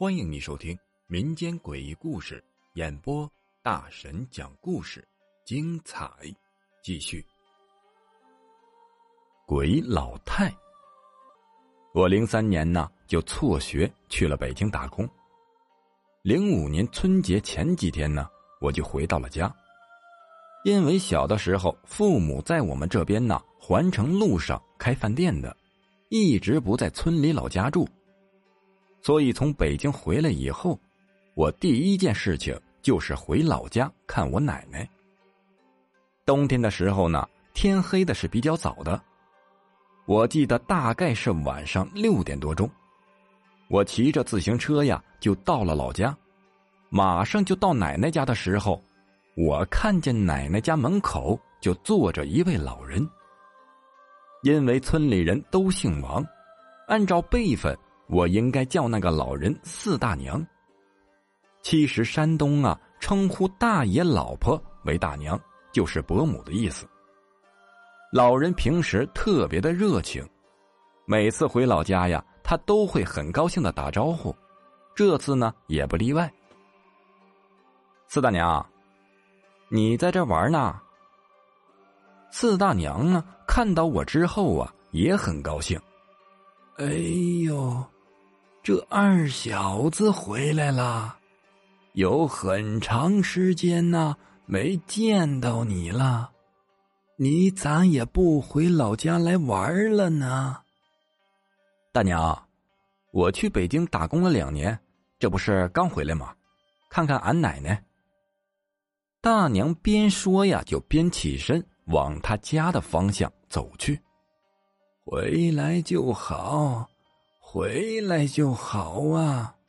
欢迎你收听民间诡异故事演播，大神讲故事，精彩继续。鬼老太，我零三年呢就辍学去了北京打工。零五年春节前几天呢，我就回到了家，因为小的时候父母在我们这边呢环城路上开饭店的，一直不在村里老家住。所以从北京回来以后，我第一件事情就是回老家看我奶奶。冬天的时候呢，天黑的是比较早的，我记得大概是晚上六点多钟，我骑着自行车呀就到了老家，马上就到奶奶家的时候，我看见奶奶家门口就坐着一位老人。因为村里人都姓王，按照辈分。我应该叫那个老人四大娘。其实山东啊，称呼大爷老婆为大娘，就是伯母的意思。老人平时特别的热情，每次回老家呀，他都会很高兴的打招呼，这次呢也不例外。四大娘，你在这玩呢？四大娘呢，看到我之后啊，也很高兴。哎呦！这二小子回来了，有很长时间呐没见到你了，你咋也不回老家来玩了呢？大娘，我去北京打工了两年，这不是刚回来吗？看看俺奶奶。大娘边说呀，就边起身往他家的方向走去。回来就好。回来就好啊！